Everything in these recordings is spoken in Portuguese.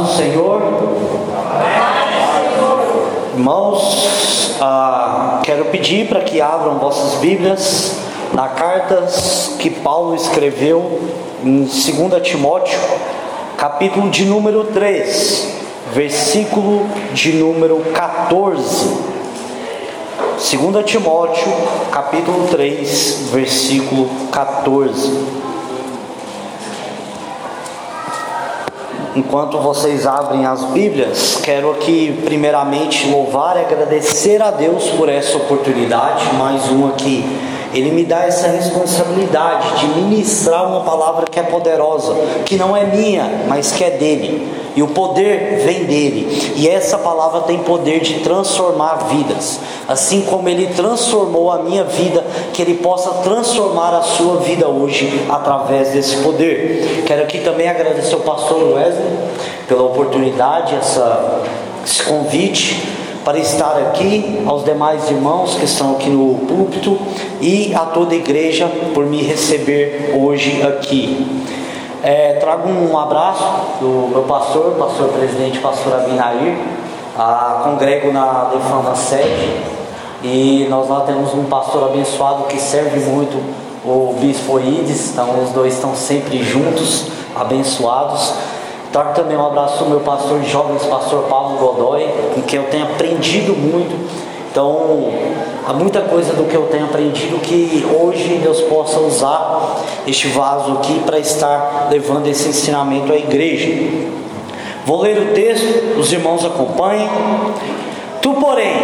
do Senhor. Irmãos, ah, quero pedir para que abram vossas Bíblias na cartas que Paulo escreveu em 2 Timóteo, capítulo de número 3, versículo de número 14. 2 Timóteo, capítulo 3, versículo 14. Enquanto vocês abrem as Bíblias, quero aqui primeiramente louvar e agradecer a Deus por essa oportunidade, mais uma que Ele me dá essa responsabilidade de ministrar uma palavra que é poderosa, que não é minha, mas que é dele. E o poder vem dele. E essa palavra tem poder de transformar vidas. Assim como ele transformou a minha vida, que ele possa transformar a sua vida hoje através desse poder. Quero aqui também agradecer ao pastor Wesley pela oportunidade, essa, esse convite para estar aqui, aos demais irmãos que estão aqui no púlpito e a toda a igreja por me receber hoje aqui. É, trago um abraço do meu pastor, pastor presidente, pastor Abinair, a, congrego na Defanda Sede e nós lá temos um pastor abençoado que serve muito o bispo Ides, então os dois estão sempre juntos, abençoados. Trago também um abraço do meu pastor de jovens, pastor Paulo Godoy, com quem eu tenho aprendido muito então, há muita coisa do que eu tenho aprendido que hoje Deus possa usar este vaso aqui para estar levando esse ensinamento à igreja. Vou ler o texto, os irmãos acompanhem. Tu, porém,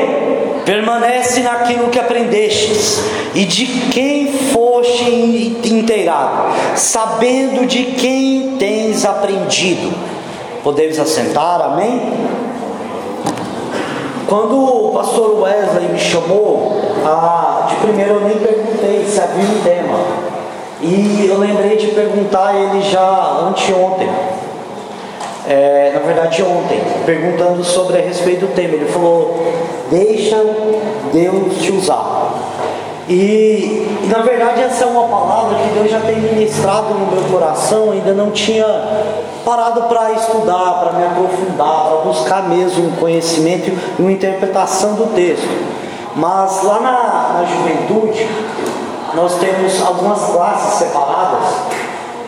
permanece naquilo que aprendestes e de quem foste inteirado, sabendo de quem tens aprendido. Podemos assentar, amém? Quando o pastor Wesley me chamou, ah, de primeiro eu nem perguntei se havia um tema. E eu lembrei de perguntar ele já anteontem. É, na verdade ontem, perguntando sobre a respeito do tema. Ele falou, deixa Deus te usar. E, na verdade essa é uma palavra que Deus já tem ministrado no meu coração, ainda não tinha parado para estudar, para me aprofundar, buscar mesmo um conhecimento e uma interpretação do texto. Mas lá na, na juventude nós temos algumas classes separadas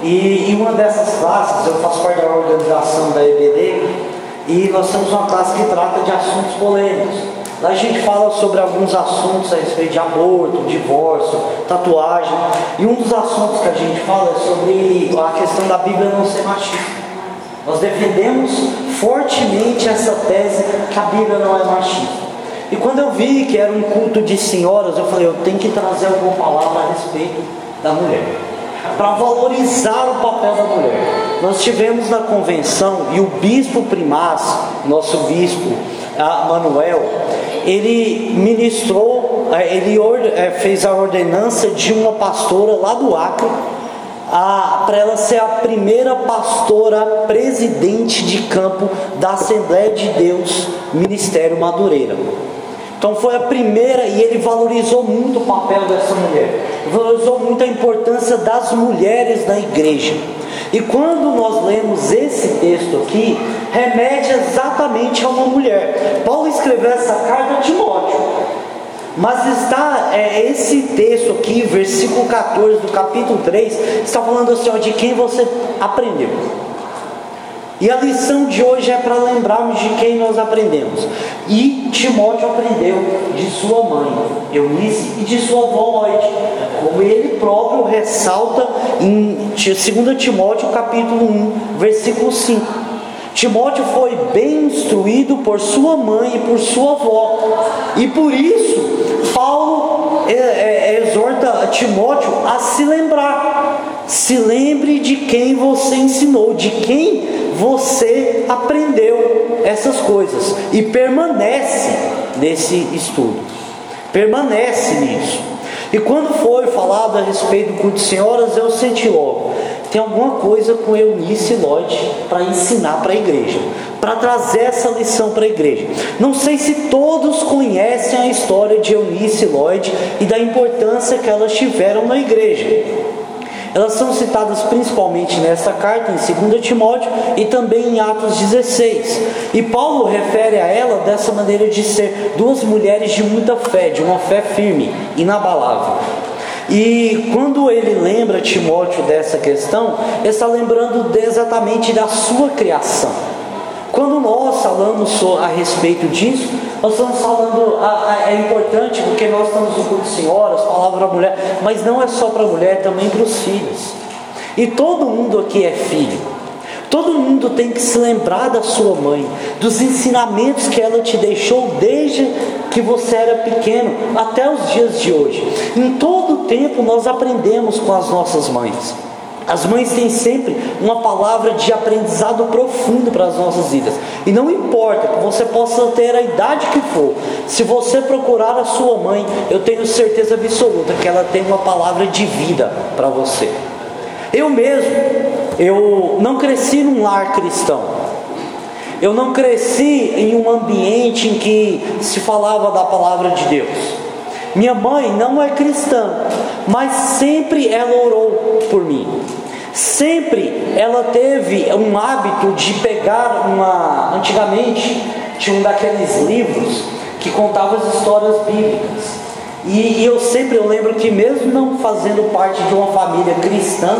e em uma dessas classes eu faço parte da organização da EBD e nós temos uma classe que trata de assuntos polêmicos. Lá a gente fala sobre alguns assuntos a respeito de aborto, divórcio, tatuagem. E um dos assuntos que a gente fala é sobre a questão da Bíblia não ser machista. Nós defendemos fortemente essa tese que a Bíblia não é machista. E quando eu vi que era um culto de senhoras, eu falei, eu tenho que trazer alguma palavra a respeito da mulher. Para valorizar o papel da mulher. Nós tivemos na convenção e o bispo primaz, nosso bispo Manuel, ele ministrou, é, ele é, fez a ordenança de uma pastora lá do Acre, para ela ser a primeira pastora presidente de campo da Assembleia de Deus Ministério Madureira. Então foi a primeira e ele valorizou muito o papel dessa mulher, valorizou muito a importância das mulheres na igreja. E quando nós lemos esse texto aqui, remete exatamente a uma mulher. Paulo escreveu essa carta. Mas está é, esse texto aqui, versículo 14 do capítulo 3, está falando assim, ó, de quem você aprendeu. E a lição de hoje é para lembrarmos de quem nós aprendemos. E Timóteo aprendeu de sua mãe, Eunice, e de sua avó Lloyd, como ele próprio ressalta em 2 Timóteo capítulo 1, versículo 5. Timóteo foi bem instruído por sua mãe e por sua avó, e por isso Paulo é, é, exorta Timóteo a se lembrar. Se lembre de quem você ensinou, de quem você aprendeu essas coisas e permanece nesse estudo. Permanece nisso. E quando foi falado a respeito do culto de senhoras, eu senti logo, tem alguma coisa com Eunice Lloyd para ensinar para a igreja, para trazer essa lição para a igreja. Não sei se todos conhecem a história de Eunice Lloyd e da importância que elas tiveram na igreja. Elas são citadas principalmente nesta carta, em 2 Timóteo e também em Atos 16. E Paulo refere a ela dessa maneira de ser duas mulheres de muita fé, de uma fé firme, inabalável. E quando ele lembra Timóteo dessa questão, ele está lembrando exatamente da sua criação. Quando nós falamos a respeito disso, nós estamos falando, é importante porque nós estamos no culto de senhoras, palavra para mulher, mas não é só para mulher, também para os filhos. E todo mundo aqui é filho. Todo mundo tem que se lembrar da sua mãe, dos ensinamentos que ela te deixou desde que você era pequeno até os dias de hoje. Em todo tempo nós aprendemos com as nossas mães. As mães têm sempre uma palavra de aprendizado profundo para as nossas vidas. E não importa que você possa ter a idade que for, se você procurar a sua mãe, eu tenho certeza absoluta que ela tem uma palavra de vida para você. Eu mesmo, eu não cresci num lar cristão. Eu não cresci em um ambiente em que se falava da palavra de Deus. Minha mãe não é cristã, mas sempre ela orou por mim. Sempre ela teve um hábito de pegar uma. Antigamente tinha um daqueles livros que contava as histórias bíblicas. E, e eu sempre eu lembro que mesmo não fazendo parte de uma família cristã,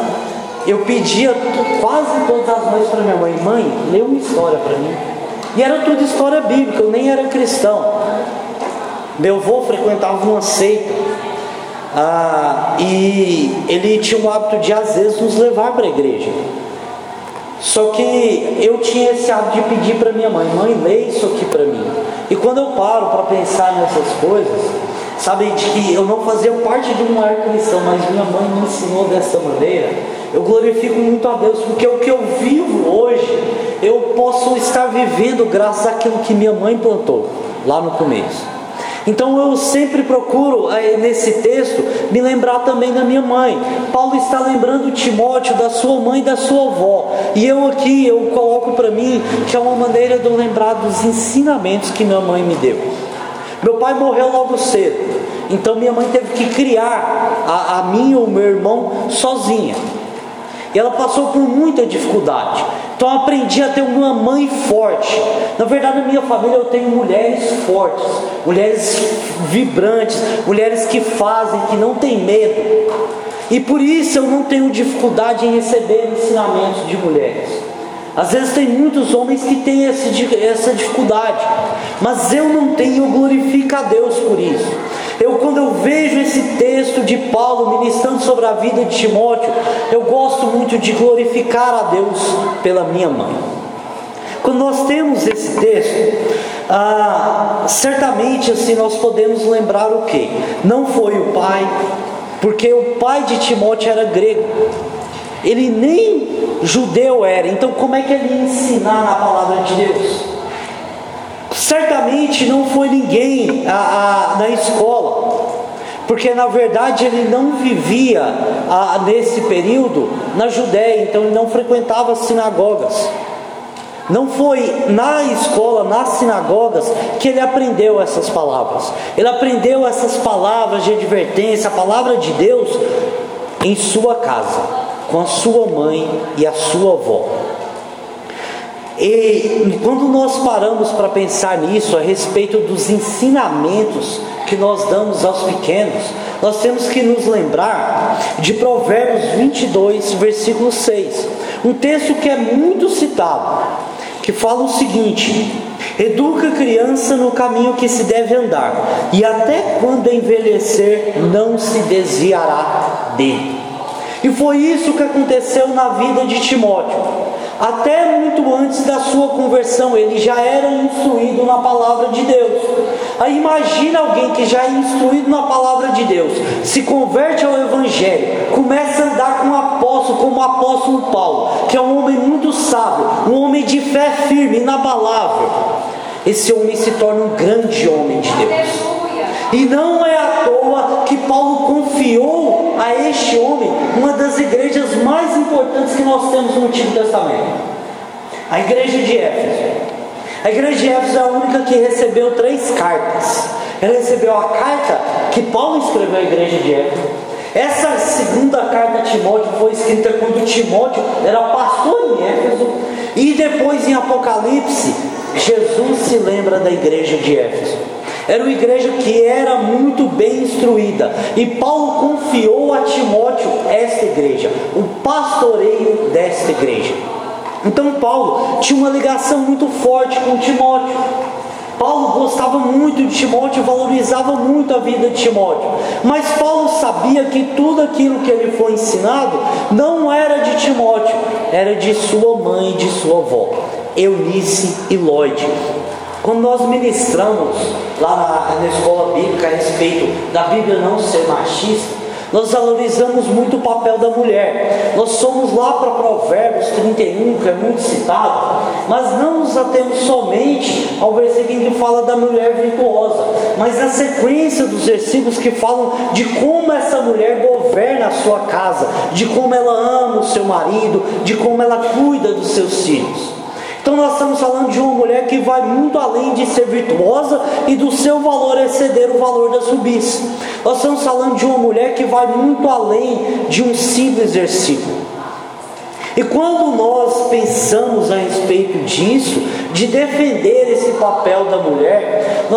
eu pedia quase todas as noites para minha mãe, mãe, lê uma história para mim. E era tudo história bíblica, eu nem era cristão. Meu avô frequentava uma seita ah, e ele tinha o hábito de às vezes nos levar para a igreja. Só que eu tinha esse hábito de pedir para minha mãe, mãe, lê isso aqui para mim. E quando eu paro para pensar nessas coisas, sabe, de que eu não fazia parte de um lar cristão, mas minha mãe me ensinou dessa maneira, eu glorifico muito a Deus, porque o que eu vivo hoje, eu posso estar vivendo graças àquilo que minha mãe plantou lá no começo. Então eu sempre procuro nesse texto me lembrar também da minha mãe. Paulo está lembrando Timóteo da sua mãe e da sua avó. E eu aqui eu coloco para mim que é uma maneira de eu lembrar dos ensinamentos que minha mãe me deu. Meu pai morreu logo cedo. Então minha mãe teve que criar a, a mim ou meu irmão sozinha. Ela passou por muita dificuldade. Então eu aprendi a ter uma mãe forte. Na verdade, na minha família eu tenho mulheres fortes, mulheres vibrantes, mulheres que fazem, que não têm medo. E por isso eu não tenho dificuldade em receber ensinamentos de mulheres. Às vezes tem muitos homens que têm essa dificuldade, mas eu não tenho, eu glorifico a Deus por isso. Eu, quando eu vejo esse texto de Paulo ministrando sobre a vida de Timóteo, eu gosto muito de glorificar a Deus pela minha mãe. Quando nós temos esse texto, ah, certamente assim nós podemos lembrar o que? Não foi o pai, porque o pai de Timóteo era grego, ele nem judeu era, então como é que ele ia ensinar na palavra de Deus? Certamente não foi ninguém a, a, na escola, porque na verdade ele não vivia a, nesse período na Judéia, então ele não frequentava as sinagogas. Não foi na escola, nas sinagogas, que ele aprendeu essas palavras. Ele aprendeu essas palavras de advertência, a palavra de Deus, em sua casa, com a sua mãe e a sua avó. E quando nós paramos para pensar nisso, a respeito dos ensinamentos que nós damos aos pequenos, nós temos que nos lembrar de Provérbios 22, versículo 6, um texto que é muito citado, que fala o seguinte: Educa a criança no caminho que se deve andar, e até quando envelhecer não se desviará dele. E foi isso que aconteceu na vida de Timóteo. Até muito antes da sua conversão, ele já era instruído na palavra de Deus. Aí imagina alguém que já é instruído na palavra de Deus, se converte ao Evangelho, começa a andar com o apóstolo, como o apóstolo Paulo, que é um homem muito sábio, um homem de fé firme, inabalável. Esse homem se torna um grande homem de Deus. E não é à toa que Paulo confiou a este homem uma das igrejas mais importantes que nós temos no Antigo Testamento. A igreja de Éfeso. A igreja de Éfeso é a única que recebeu três cartas. Ela recebeu a carta que Paulo escreveu à igreja de Éfeso. Essa segunda carta a Timóteo foi escrita quando Timóteo era pastor em Éfeso, e depois em Apocalipse, Jesus se lembra da igreja de Éfeso. Era uma igreja que era muito bem instruída. E Paulo confiou a Timóteo esta igreja, o pastoreio desta igreja. Então Paulo tinha uma ligação muito forte com Timóteo. Paulo gostava muito de Timóteo, valorizava muito a vida de Timóteo. Mas Paulo sabia que tudo aquilo que ele foi ensinado não era de Timóteo, era de sua mãe e de sua avó, Eunice e Lloyd. Quando nós ministramos lá na, na escola bíblica a respeito da Bíblia não ser machista, nós valorizamos muito o papel da mulher. Nós somos lá para Provérbios 31, que é muito citado, mas não nos atemos somente ao versículo que fala da mulher virtuosa, mas na sequência dos versículos que falam de como essa mulher governa a sua casa, de como ela ama o seu marido, de como ela cuida dos seus filhos. Então nós estamos falando de uma mulher que vai muito além de ser virtuosa e do seu valor exceder o valor da subis. Nós estamos falando de uma mulher que vai muito além de um simples versículo. E quando nós pensamos a respeito disso, de defender esse papel da mulher,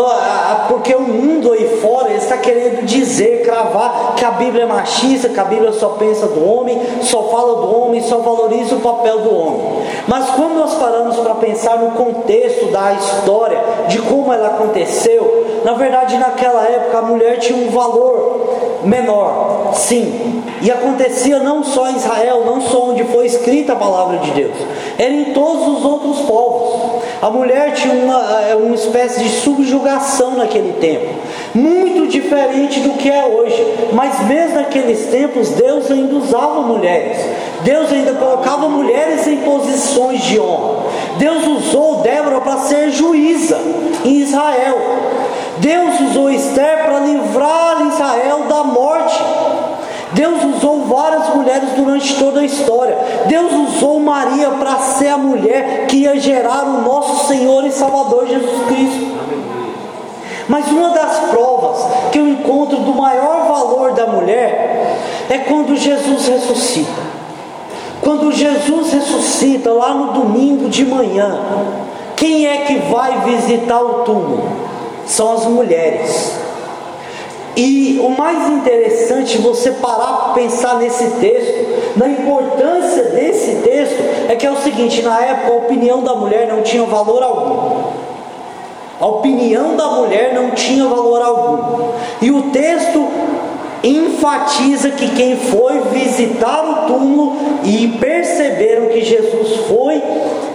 porque o mundo aí fora está querendo dizer, cravar que a Bíblia é machista, que a Bíblia só pensa do homem, só fala do homem, só valoriza o papel do homem. Mas quando nós paramos para pensar no contexto da história, de como ela aconteceu, na verdade naquela época a mulher tinha um valor menor, sim. E acontecia não só em Israel, não só onde foi escrita a palavra de Deus, era em todos os outros povos. A mulher tinha uma, é, uma espécie de subjugação naquele tempo, muito diferente do que é hoje. Mas mesmo naqueles tempos, Deus ainda usava mulheres. Deus ainda colocava mulheres em posições de honra. Deus usou Débora para ser juíza em Israel. Deus usou Esther para livrar Israel da morte. Deus usou várias mulheres durante toda a história. Deus usou Maria para ser a mulher que ia gerar o nosso Senhor e Salvador Jesus Cristo. Mas uma das provas que eu encontro do maior valor da mulher é quando Jesus ressuscita. Quando Jesus ressuscita lá no domingo de manhã, quem é que vai visitar o túmulo? São as mulheres. E o mais interessante, você parar para pensar nesse texto, na importância desse texto, é que é o seguinte: na época a opinião da mulher não tinha valor algum. A opinião da mulher não tinha valor algum. E o texto enfatiza que quem foi visitar o túmulo e perceberam que Jesus foi,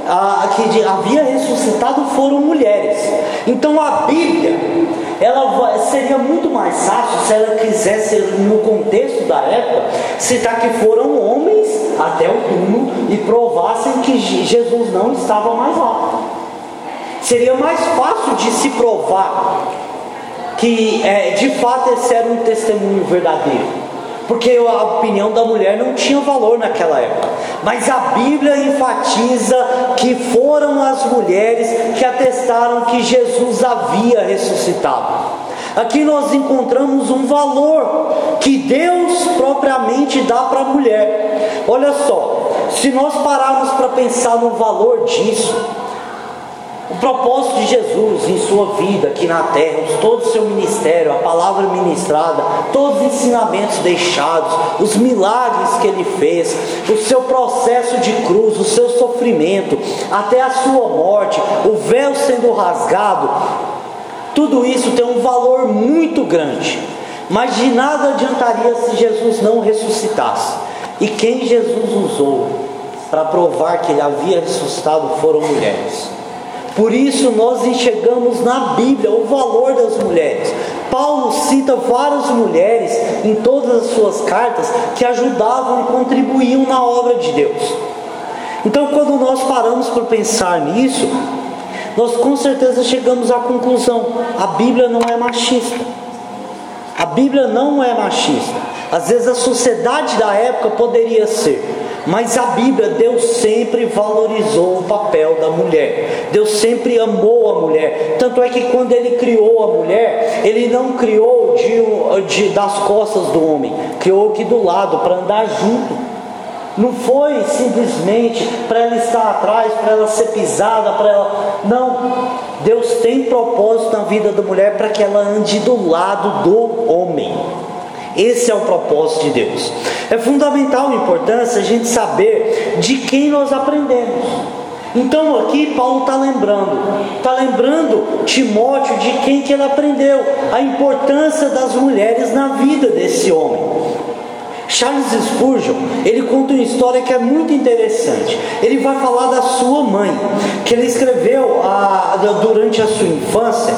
ah, que havia ressuscitado, foram mulheres. Então a Bíblia, ela seria muito mais fácil se ela quisesse, no contexto da época, citar que foram homens até o túmulo e provassem que Jesus não estava mais lá. Seria mais fácil de se provar que é, de fato esse era um testemunho verdadeiro. Porque a opinião da mulher não tinha valor naquela época. Mas a Bíblia enfatiza que foram as mulheres que atestaram que Jesus havia ressuscitado. Aqui nós encontramos um valor que Deus propriamente dá para a mulher. Olha só, se nós pararmos para pensar no valor disso, o propósito de Jesus em sua vida aqui na terra, todo o seu ministério, a palavra ministrada, todos os ensinamentos deixados, os milagres que ele fez, o seu processo de cruz, o seu sofrimento, até a sua morte, o véu sendo rasgado, tudo isso tem um valor muito grande. Mas de nada adiantaria se Jesus não ressuscitasse. E quem Jesus usou para provar que ele havia ressuscitado foram mulheres. Por isso nós enxergamos na Bíblia o valor das mulheres. Paulo cita várias mulheres em todas as suas cartas que ajudavam e contribuíam na obra de Deus. Então, quando nós paramos para pensar nisso, nós com certeza chegamos à conclusão: a Bíblia não é machista. A Bíblia não é machista. Às vezes a sociedade da época poderia ser, Mas a Bíblia, Deus sempre valorizou o papel da mulher. Deus sempre amou a mulher. Tanto é que quando Ele criou a mulher, Ele não criou de, de das costas do homem, criou aqui do lado para andar junto. Não foi simplesmente para ela estar atrás, para ela ser pisada, para ela. Não. Deus tem propósito na vida da mulher para que ela ande do lado do homem. Esse é o propósito de Deus. É fundamental a importância a gente saber de quem nós aprendemos. Então aqui Paulo está lembrando, está lembrando Timóteo de quem que ele aprendeu, a importância das mulheres na vida desse homem. Charles Spurgeon, ele conta uma história que é muito interessante. Ele vai falar da sua mãe, que ele escreveu a, durante a sua infância,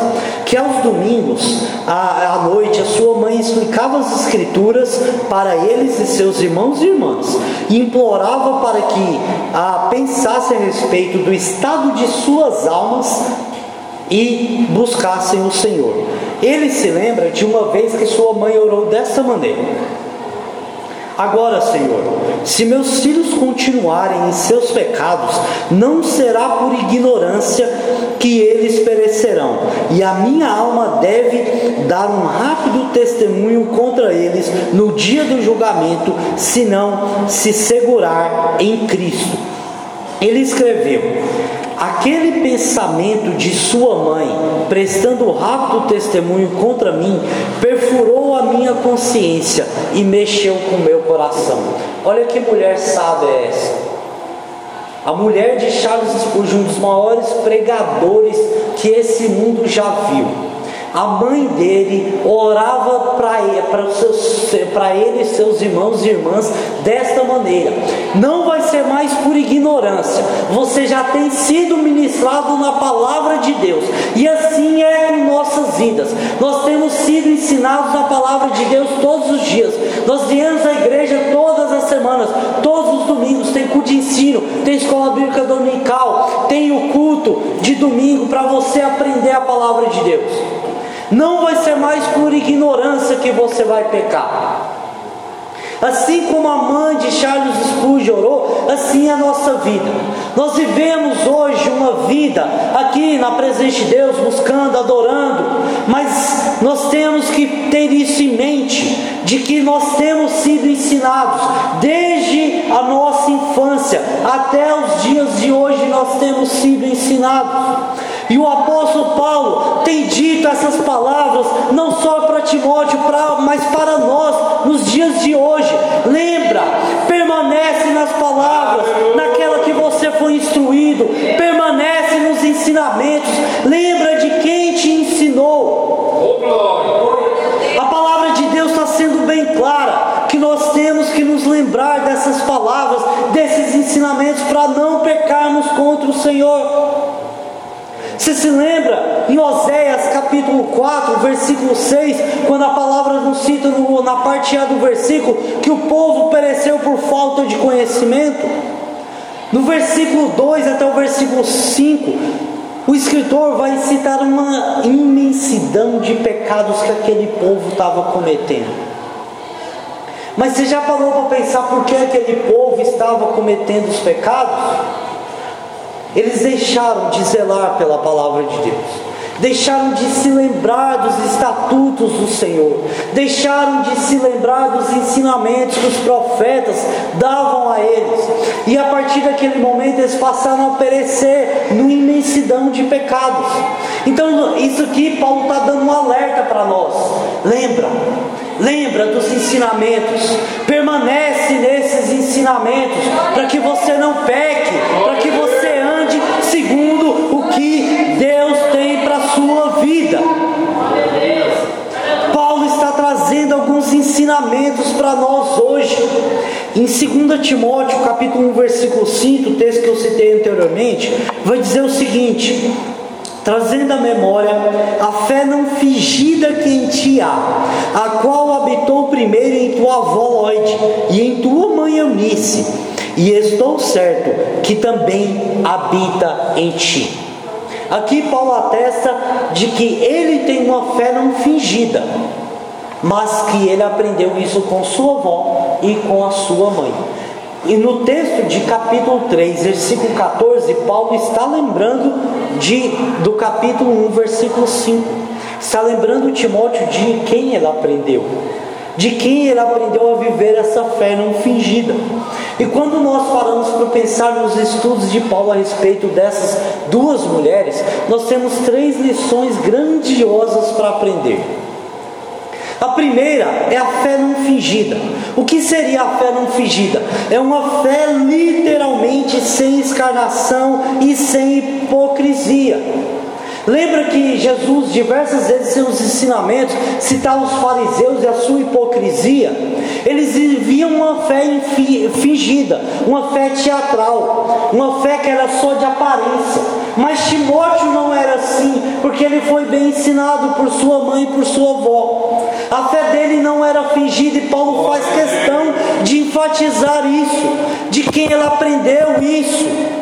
que aos domingos, à, à noite, a sua mãe explicava as escrituras para eles e seus irmãos e irmãs, e implorava para que a, pensassem a respeito do estado de suas almas e buscassem o Senhor. Ele se lembra de uma vez que sua mãe orou dessa maneira. Agora, Senhor, se meus filhos continuarem em seus pecados, não será por ignorância que eles perecerão, e a minha alma deve dar um rápido testemunho contra eles no dia do julgamento, se não se segurar em Cristo. Ele escreveu: Aquele pensamento de sua mãe, prestando rápido testemunho contra mim, perfurou a minha consciência e mexeu com o meu coração. Olha que mulher sábia é essa. A mulher de Charles Spurgeon, um dos maiores pregadores que esse mundo já viu a mãe dele orava para ele, e seus irmãos e irmãs desta maneira: Não vai ser mais por ignorância, você já tem sido ministrado na palavra de Deus, e assim é com nossas vidas. Nós temos sido ensinados na palavra de Deus todos os dias, nós viemos à igreja todas as semanas, todos os domingos, tem culto de ensino, tem escola bíblica dominical, tem o culto de domingo para você aprender a palavra de Deus. Não vai ser mais por ignorância que você vai pecar. Assim como a mãe de Charles Spurgeon orou, assim é a nossa vida. Nós vivemos hoje uma vida aqui na presença de Deus, buscando, adorando, mas nós temos que ter isso em mente, de que nós temos sido ensinados desde a nossa infância até os dias de hoje, nós temos sido ensinados. E o apóstolo Paulo tem dito essas palavras não só para Timóteo, mas para nós nos dias de hoje. Lembra, permanece nas palavras, naquela que você foi instruído, permanece nos ensinamentos. Lembra de quem te ensinou. A palavra de Deus está sendo bem clara que nós temos que nos lembrar dessas palavras, desses ensinamentos para não pecarmos contra o Senhor. Você se lembra em Oséias capítulo 4, versículo 6, quando a palavra nos cita no, na parte A do versículo que o povo pereceu por falta de conhecimento? No versículo 2 até o versículo 5, o escritor vai citar uma imensidão de pecados que aquele povo estava cometendo. Mas você já parou para pensar por que aquele povo estava cometendo os pecados? Eles deixaram de zelar pela palavra de Deus, deixaram de se lembrar dos estatutos do Senhor, deixaram de se lembrar dos ensinamentos que os profetas davam a eles, e a partir daquele momento eles passaram a perecer no imensidão de pecados. Então, isso aqui Paulo está dando um alerta para nós. Lembra, lembra dos ensinamentos, permanece nesses ensinamentos, para que você não peque, para que você que Deus tem para a sua vida. Paulo está trazendo alguns ensinamentos para nós hoje. Em 2 Timóteo, capítulo 1, versículo 5, o texto que eu citei anteriormente, vai dizer o seguinte: trazendo à memória a fé não fingida que em ti há, a qual habitou primeiro em tua avó Lloyd e em tua mãe Eunice, e estou certo que também habita em ti. Aqui Paulo atesta de que ele tem uma fé não fingida, mas que ele aprendeu isso com sua avó e com a sua mãe. E no texto de capítulo 3, versículo 14, Paulo está lembrando de, do capítulo 1, versículo 5. Está lembrando Timóteo de quem ele aprendeu de quem ele aprendeu a viver essa fé não fingida. E quando nós paramos para pensar nos estudos de Paulo a respeito dessas duas mulheres, nós temos três lições grandiosas para aprender. A primeira é a fé não fingida. O que seria a fé não fingida? É uma fé literalmente sem escarnação e sem hipocrisia. Lembra que Jesus, diversas vezes, seus ensinamentos, citava os fariseus e a sua hipocrisia? Eles viviam uma fé fingida, uma fé teatral, uma fé que era só de aparência. Mas Timóteo não era assim, porque ele foi bem ensinado por sua mãe e por sua avó. A fé dele não era fingida e Paulo faz questão de enfatizar isso, de quem ele aprendeu isso.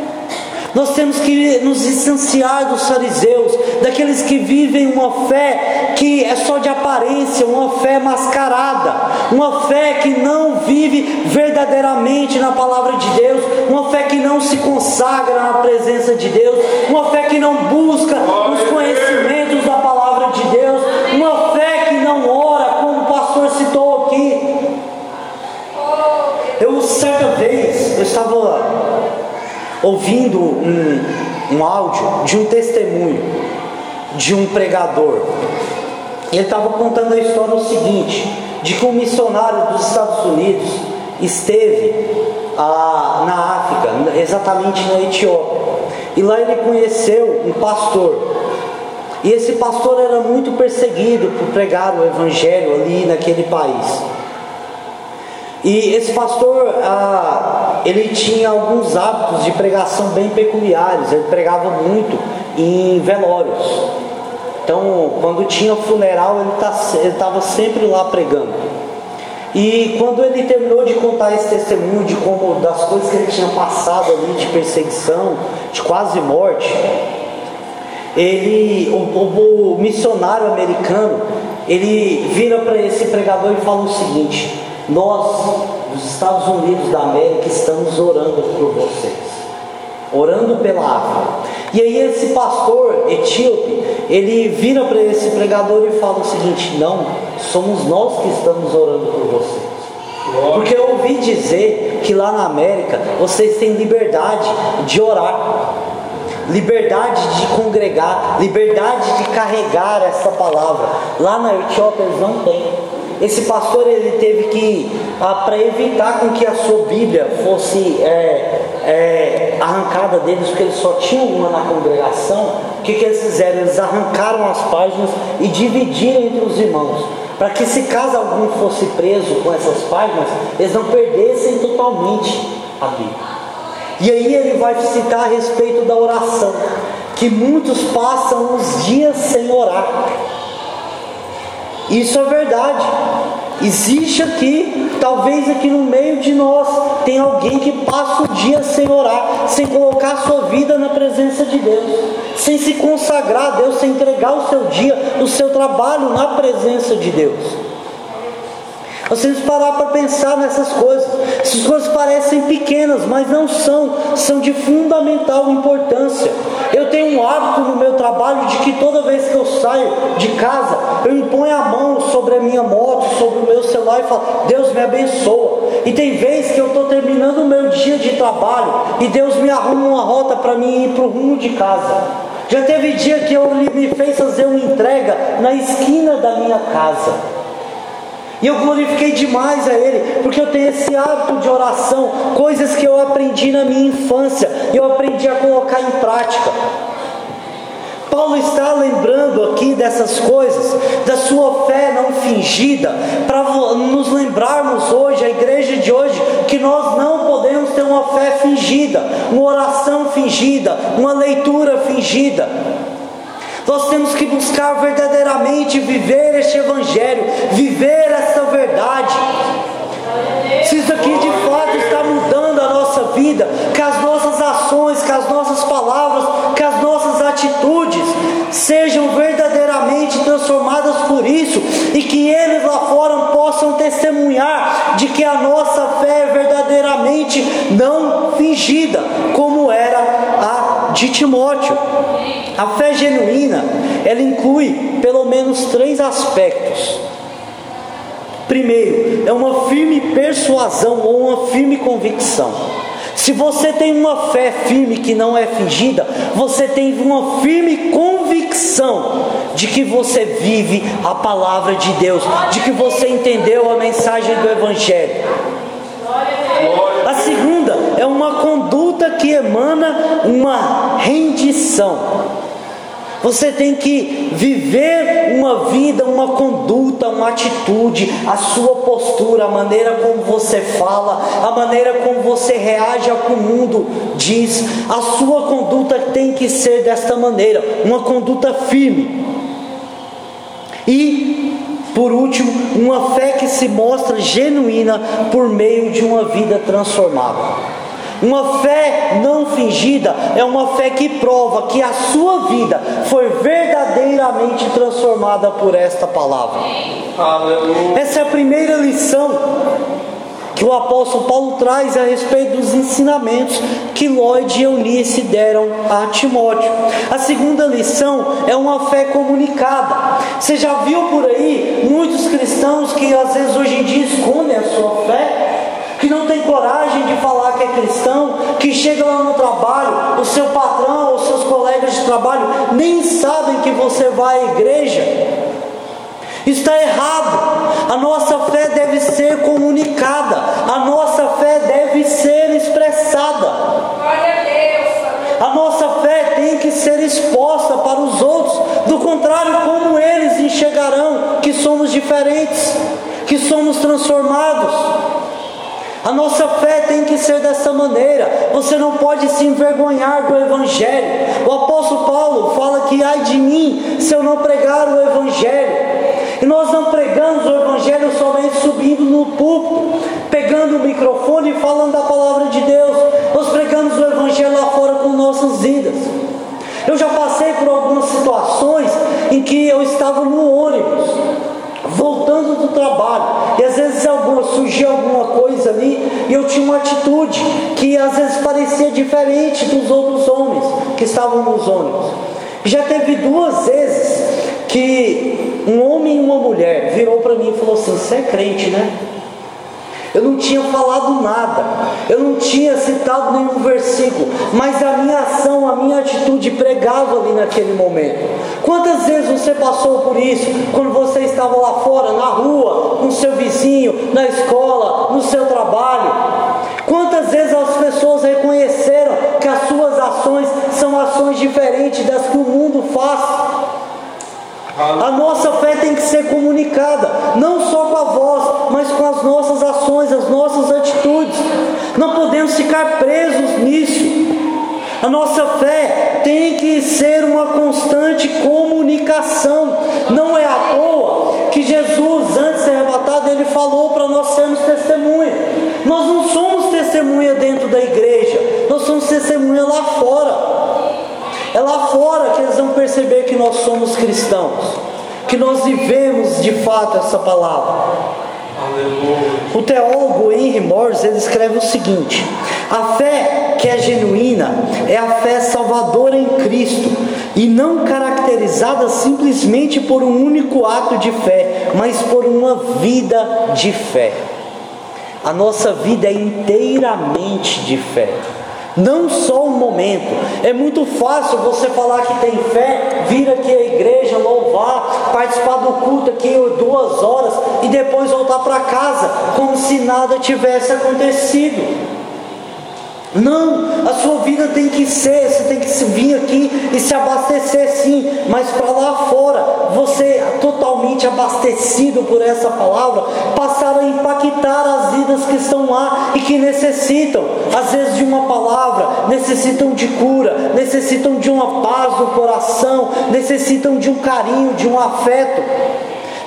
Nós temos que nos distanciar dos fariseus, daqueles que vivem uma fé que é só de aparência, uma fé mascarada, uma fé que não vive verdadeiramente na palavra de Deus, uma fé que não se consagra na presença de Deus, uma fé que não busca os conhecimentos da palavra de Deus, uma fé que não ora, como o pastor citou aqui. Eu certa vez eu estava ouvindo um, um áudio de um testemunho de um pregador. Ele estava contando a história o seguinte: de que um missionário dos Estados Unidos esteve ah, na África, exatamente na Etiópia, e lá ele conheceu um pastor. E esse pastor era muito perseguido por pregar o evangelho ali naquele país. E esse pastor, ah, ele tinha alguns hábitos de pregação bem peculiares. Ele pregava muito em velórios. Então, quando tinha funeral, ele estava tá, sempre lá pregando. E quando ele terminou de contar esse testemunho de como das coisas que ele tinha passado ali de perseguição, de quase morte, ele, o, o, o missionário americano, ele vira para esse pregador e fala o seguinte: nós, dos Estados Unidos da América, estamos orando por vocês, orando pela África. E aí esse pastor etíope, ele vira para esse pregador e fala o seguinte: não, somos nós que estamos orando por vocês. Porque eu ouvi dizer que lá na América vocês têm liberdade de orar, liberdade de congregar, liberdade de carregar essa palavra. Lá na Etiópia eles não têm. Esse pastor ele teve que, ah, para evitar com que a sua Bíblia fosse é, é, arrancada deles, porque eles só tinham uma na congregação, o que, que eles fizeram? Eles arrancaram as páginas e dividiram entre os irmãos, para que se caso algum fosse preso com essas páginas, eles não perdessem totalmente a Bíblia. E aí ele vai citar a respeito da oração, que muitos passam os dias sem orar. Isso é verdade. Existe aqui, talvez aqui no meio de nós, tem alguém que passa o dia sem orar, sem colocar a sua vida na presença de Deus, sem se consagrar a Deus, sem entregar o seu dia, o seu trabalho na presença de Deus. Nós temos que parar para pensar nessas coisas. Essas coisas parecem pequenas, mas não são, são de fundamental importância. Eu tenho um hábito no meu trabalho de que toda vez que eu saio de casa, eu imponho a mão sobre a minha moto, sobre o meu celular e falo: Deus me abençoa. E tem vezes que eu estou terminando o meu dia de trabalho e Deus me arruma uma rota para mim ir para o rumo de casa. Já teve dia que ele me fez fazer uma entrega na esquina da minha casa. E eu glorifiquei demais a Ele, porque eu tenho esse hábito de oração, coisas que eu aprendi na minha infância, e eu aprendi a colocar em prática. Paulo está lembrando aqui dessas coisas, da sua fé não fingida, para nos lembrarmos hoje, a igreja de hoje, que nós não podemos ter uma fé fingida, uma oração fingida, uma leitura fingida. Nós temos que buscar verdadeiramente viver este Evangelho, viver essa verdade. Se isso aqui de fato está mudando a nossa vida, que as nossas ações, que as nossas palavras, que as nossas atitudes sejam verdadeiramente transformadas por isso e que eles lá fora possam testemunhar de que a nossa fé é verdadeiramente não fingida, como era de Timóteo. A fé genuína, ela inclui pelo menos três aspectos. Primeiro, é uma firme persuasão ou uma firme convicção. Se você tem uma fé firme que não é fingida, você tem uma firme convicção de que você vive a palavra de Deus, de que você entendeu a mensagem do Evangelho. Emana uma rendição. Você tem que viver uma vida, uma conduta, uma atitude, a sua postura, a maneira como você fala, a maneira como você reage ao que o mundo diz. A sua conduta tem que ser desta maneira, uma conduta firme. E, por último, uma fé que se mostra genuína por meio de uma vida transformada. Uma fé não fingida é uma fé que prova que a sua vida foi verdadeiramente transformada por esta palavra. Aleluia. Essa é a primeira lição que o apóstolo Paulo traz a respeito dos ensinamentos que Lloyd e Eunice deram a Timóteo. A segunda lição é uma fé comunicada. Você já viu por aí muitos cristãos que às vezes hoje em dia escondem a sua fé? que não tem coragem que chega lá no trabalho, o seu patrão ou seus colegas de trabalho nem sabem que você vai à igreja. Está errado. A nossa fé deve ser comunicada, a nossa fé deve ser expressada. A nossa fé tem que ser exposta para os outros, do contrário, como eles enxergarão que somos diferentes, que somos transformados? A nossa fé tem que ser dessa maneira. Você não pode se envergonhar do Evangelho. O apóstolo Paulo fala que ai de mim se eu não pregar o Evangelho. E nós não pregamos o Evangelho somente subindo no púlpito, pegando o microfone e falando da palavra de Deus. Nós pregamos o Evangelho lá fora com nossas vidas. Eu já passei por algumas situações em que eu estava no ônibus voltando do trabalho, e às vezes alguma, surgia alguma coisa ali, e eu tinha uma atitude que às vezes parecia diferente dos outros homens que estavam nos ônibus. Já teve duas vezes que um homem e uma mulher virou para mim e falou assim: Você é crente, né? Eu não tinha falado nada, eu não tinha citado nenhum versículo, mas a minha ação, a minha atitude pregava ali naquele momento. Quantas vezes você passou por isso quando você estava lá fora, na rua, com seu vizinho, na escola, no seu trabalho? Quantas vezes as pessoas reconheceram que as suas ações são ações diferentes das que o mundo faz? A nossa fé tem que ser comunicada, não só com a voz, mas com as nossas ações, as nossas atitudes. Não podemos ficar presos nisso. A nossa fé tem que ser uma constante comunicação. Não é à toa que Jesus, antes de ser arrebatado, ele falou para nós sermos testemunha. Nós não somos testemunha dentro da igreja, nós somos testemunha lá fora. É lá fora que eles vão perceber que nós somos cristãos, que nós vivemos de fato essa palavra. O teólogo Henry Morse ele escreve o seguinte: a fé que é genuína é a fé salvadora em Cristo e não caracterizada simplesmente por um único ato de fé, mas por uma vida de fé. A nossa vida é inteiramente de fé não só um momento. É muito fácil você falar que tem fé, vir aqui à igreja, louvar, participar do culto aqui duas horas e depois voltar para casa como se nada tivesse acontecido. Não, a sua vida tem que ser, você tem que vir aqui e se abastecer sim, mas para lá fora, você totalmente abastecido por essa palavra, passar a impactar as vidas que estão lá e que necessitam, às vezes, de uma palavra, necessitam de cura, necessitam de uma paz no coração, necessitam de um carinho, de um afeto.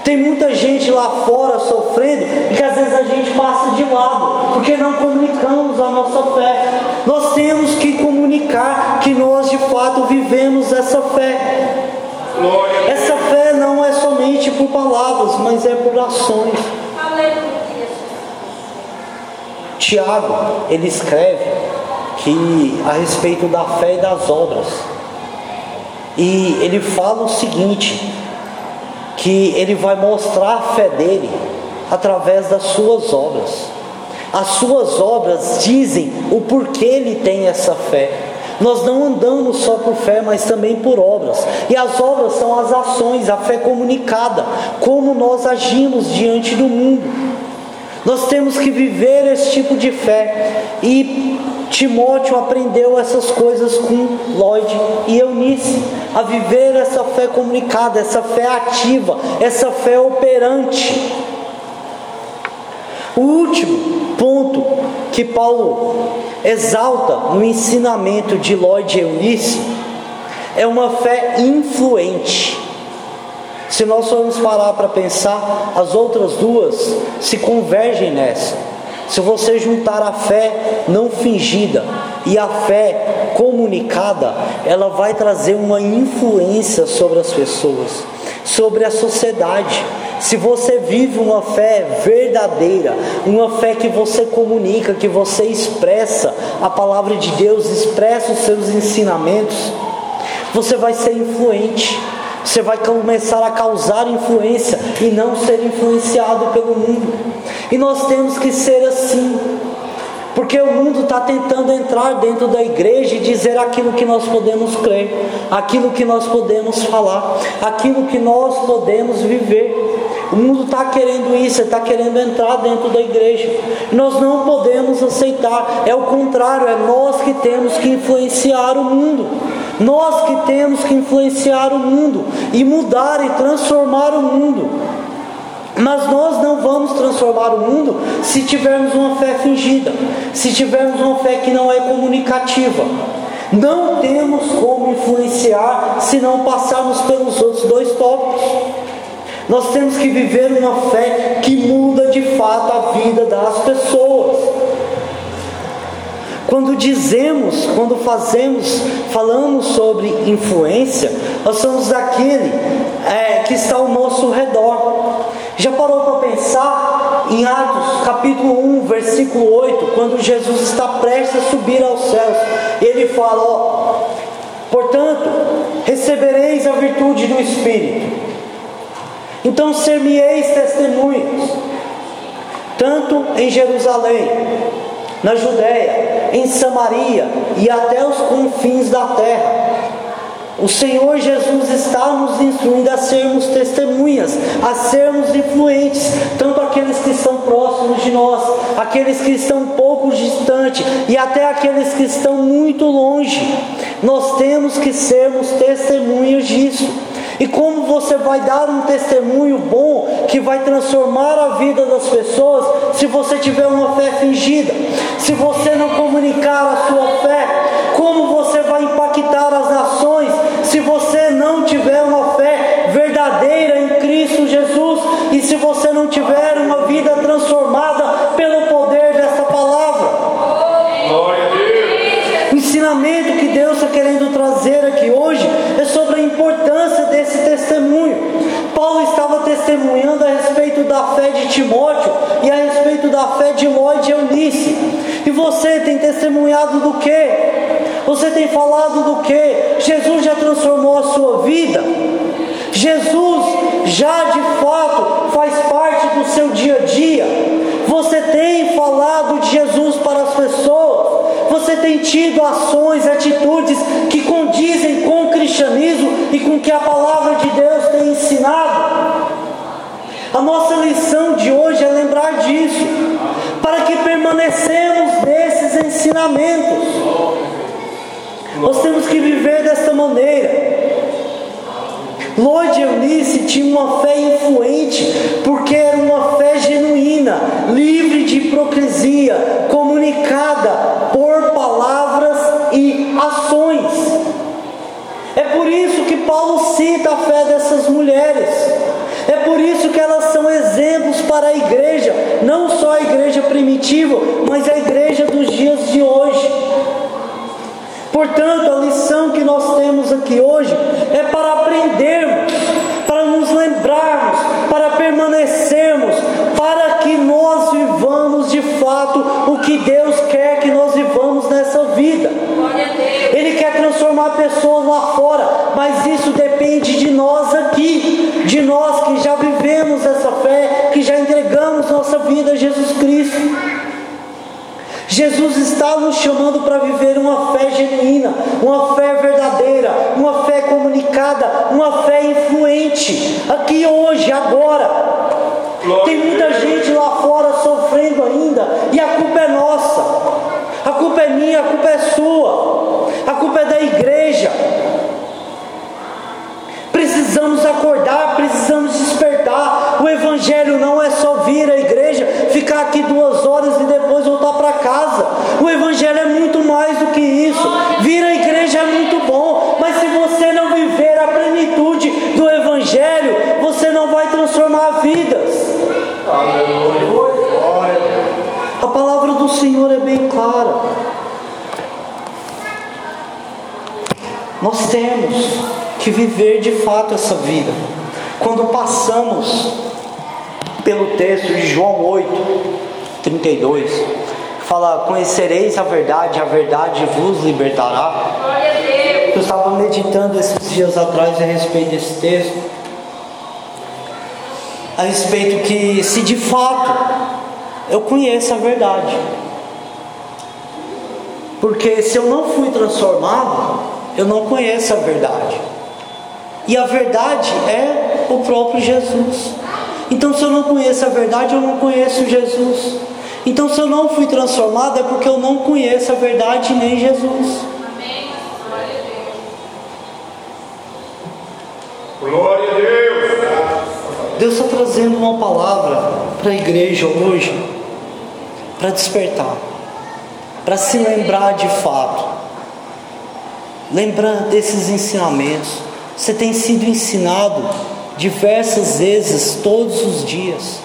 Tem muita gente lá fora sofrendo e que às vezes a gente passa de lado, porque não comunicamos a nossa fé. Que nós de fato vivemos essa fé. Essa fé não é somente por palavras, mas é por ações. Tiago, ele escreve que a respeito da fé e das obras. E ele fala o seguinte, que ele vai mostrar a fé dele através das suas obras. As suas obras dizem o porquê ele tem essa fé. Nós não andamos só por fé, mas também por obras. E as obras são as ações, a fé comunicada, como nós agimos diante do mundo. Nós temos que viver esse tipo de fé. E Timóteo aprendeu essas coisas com Lloyd e Eunice, a viver essa fé comunicada, essa fé ativa, essa fé operante. O último ponto que Paulo exalta no ensinamento de Lloyd Eunice é uma fé influente. Se nós formos parar para pensar, as outras duas se convergem nessa. Se você juntar a fé não fingida e a fé comunicada, ela vai trazer uma influência sobre as pessoas, sobre a sociedade. Se você vive uma fé verdadeira, uma fé que você comunica, que você expressa a palavra de Deus, expressa os seus ensinamentos, você vai ser influente. Você vai começar a causar influência e não ser influenciado pelo mundo. E nós temos que ser assim. Porque o mundo está tentando entrar dentro da igreja e dizer aquilo que nós podemos crer, aquilo que nós podemos falar, aquilo que nós podemos viver. O mundo está querendo isso, está querendo entrar dentro da igreja. Nós não podemos aceitar, é o contrário, é nós que temos que influenciar o mundo. Nós que temos que influenciar o mundo e mudar e transformar o mundo. Mas nós não vamos transformar o mundo se tivermos uma fé fingida, se tivermos uma fé que não é comunicativa. Não temos como influenciar se não passarmos pelos outros dois tópicos. Nós temos que viver uma fé que muda de fato a vida das pessoas. Quando dizemos, quando fazemos, falamos sobre influência, nós somos aquele é, que está ao nosso redor. Já parou para pensar em Atos capítulo 1, versículo 8, quando Jesus está prestes a subir aos céus, ele fala: ó, portanto, recebereis a virtude do Espírito então ser-me-eis testemunhos, tanto em Jerusalém, na Judéia, em Samaria e até os confins da terra. O Senhor Jesus está nos instruindo a sermos testemunhas, a sermos influentes, tanto aqueles que estão próximos de nós, aqueles que estão pouco distantes e até aqueles que estão muito longe. Nós temos que sermos testemunhas disso. E como você vai dar um testemunho bom que vai transformar a vida das pessoas se você tiver uma fé fingida? Se você não comunicar a sua fé, como você vai impactar as nações tiver uma fé verdadeira em Cristo Jesus e se você não tiver uma vida transformada pelo poder dessa palavra? Glória a Deus. O ensinamento que Deus está querendo trazer aqui hoje é sobre a importância desse testemunho. Paulo estava testemunhando a respeito da fé de Timóteo e a respeito da fé de Lloyd e Eunice. E você tem testemunhado do que? Você tem falado do que? Jesus já transformou a sua vida. Jesus já de fato faz parte do seu dia a dia. Você tem falado de Jesus para as pessoas. Você tem tido ações, atitudes que condizem com o cristianismo e com o que a palavra de Deus tem ensinado. A nossa lição de hoje é lembrar disso, para que permanecemos nesses ensinamentos. Nós temos que viver desta maneira. Lloyd Eunice tinha uma fé influente, porque era uma fé genuína, livre de hipocrisia, comunicada por palavras e ações. É por isso que Paulo cita a fé dessas mulheres. É por isso que elas são exemplos para a igreja, não só a igreja primitiva, Portanto, a lição que nós temos aqui hoje é para aprendermos, para nos lembrarmos, para permanecermos, para que nós vivamos de fato o que Deus quer que nós vivamos nessa vida. Ele quer transformar pessoas lá fora, mas isso depende de nós aqui, de nós que já vivemos essa fé, que já entregamos nossa vida a Jesus Cristo. Jesus está nos chamando para viver uma fé genuína, uma fé verdadeira, uma fé comunicada, uma fé influente, aqui hoje, agora. Tem muita gente lá fora sofrendo ainda, e a culpa é nossa, a culpa é minha, a culpa é sua, a culpa é da igreja. Precisamos acordar, precisamos a plenitude do Evangelho, você não vai transformar vidas. A palavra do Senhor é bem clara. Nós temos que viver de fato essa vida. Quando passamos pelo texto de João 8, 32, que fala: Conhecereis a verdade, a verdade vos libertará. Eu estava meditando esses dias atrás a respeito desse texto, a respeito que, se de fato eu conheço a verdade, porque se eu não fui transformado, eu não conheço a verdade. E a verdade é o próprio Jesus. Então, se eu não conheço a verdade, eu não conheço Jesus. Então, se eu não fui transformado, é porque eu não conheço a verdade nem Jesus. Glória a Deus. Deus está trazendo uma palavra para a igreja hoje, para despertar, para se lembrar de fato, lembrar desses ensinamentos. Você tem sido ensinado diversas vezes, todos os dias.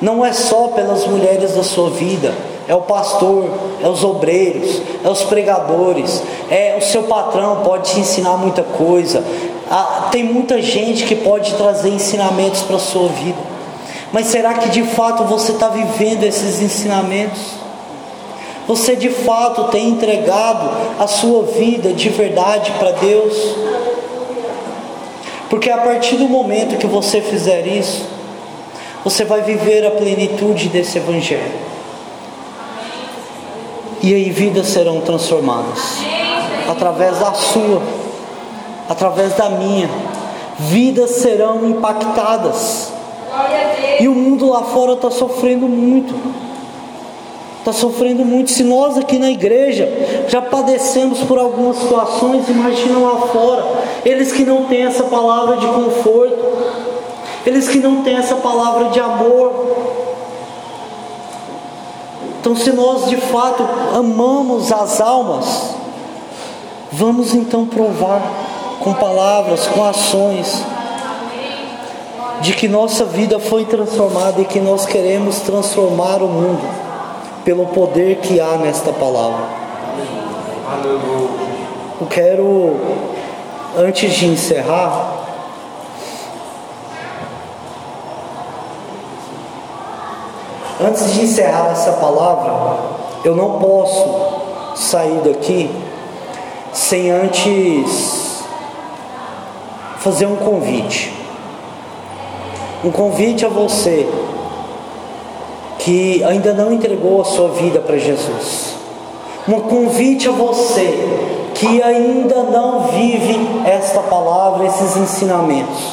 Não é só pelas mulheres da sua vida, é o pastor, é os obreiros, é os pregadores, é o seu patrão pode te ensinar muita coisa. Ah, tem muita gente que pode trazer ensinamentos para a sua vida. Mas será que de fato você está vivendo esses ensinamentos? Você de fato tem entregado a sua vida de verdade para Deus? Porque a partir do momento que você fizer isso, você vai viver a plenitude desse Evangelho. E aí vidas serão transformadas. Através da sua, através da minha. Vidas serão impactadas. E o mundo lá fora está sofrendo muito está sofrendo muito. Se nós aqui na igreja já padecemos por algumas situações, imagina lá fora, eles que não têm essa palavra de conforto, eles que não têm essa palavra de amor. Então, se nós de fato amamos as almas, vamos então provar com palavras, com ações, de que nossa vida foi transformada e que nós queremos transformar o mundo pelo poder que há nesta palavra. Eu quero, antes de encerrar, antes de encerrar essa palavra, eu não posso sair daqui sem antes fazer um convite. Um convite a você que ainda não entregou a sua vida para Jesus. Um convite a você que ainda não vive esta palavra, esses ensinamentos.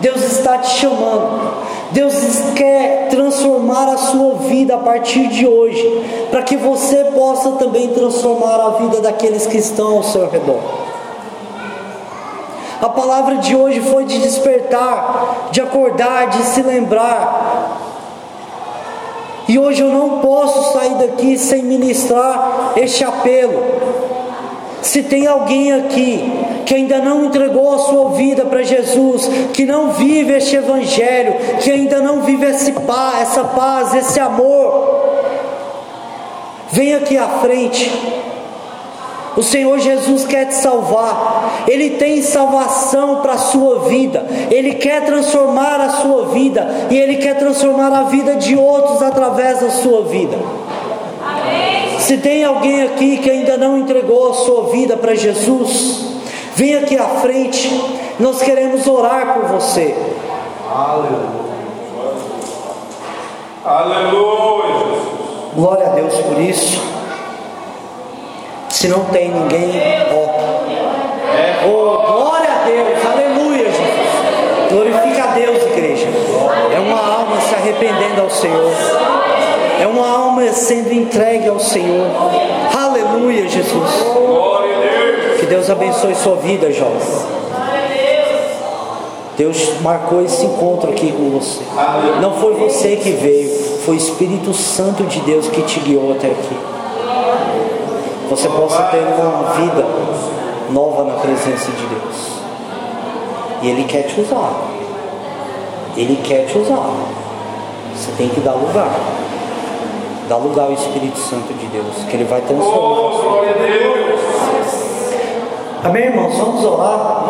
Deus está te chamando. Deus quer transformar a sua vida a partir de hoje, para que você possa também transformar a vida daqueles que estão ao seu redor. A palavra de hoje foi de despertar, de acordar, de se lembrar e hoje eu não posso sair daqui sem ministrar este apelo. Se tem alguém aqui que ainda não entregou a sua vida para Jesus, que não vive este evangelho, que ainda não vive esse paz, essa paz, esse amor, vem aqui à frente. O Senhor Jesus quer te salvar, Ele tem salvação para a sua vida, Ele quer transformar a sua vida e Ele quer transformar a vida de outros através da sua vida. Amém. Se tem alguém aqui que ainda não entregou a sua vida para Jesus, vem aqui à frente. Nós queremos orar por você. Aleluia. Aleluia. Glória a Deus por isso. Se não tem ninguém, ó. Oh, glória a Deus, aleluia, Jesus. Glorifica a Deus, igreja. É uma alma se arrependendo ao Senhor. É uma alma sendo entregue ao Senhor. Aleluia, Jesus. Que Deus abençoe sua vida, jovem. Deus marcou esse encontro aqui com você. Não foi você que veio, foi o Espírito Santo de Deus que te guiou até aqui. Você possa ter uma vida nova na presença de Deus. E Ele quer te usar. Ele quer te usar. Você tem que dar lugar. Dá lugar ao Espírito Santo de Deus, que Ele vai transformar. Oh, glória a Deus. Amém, irmãos? Vamos orar.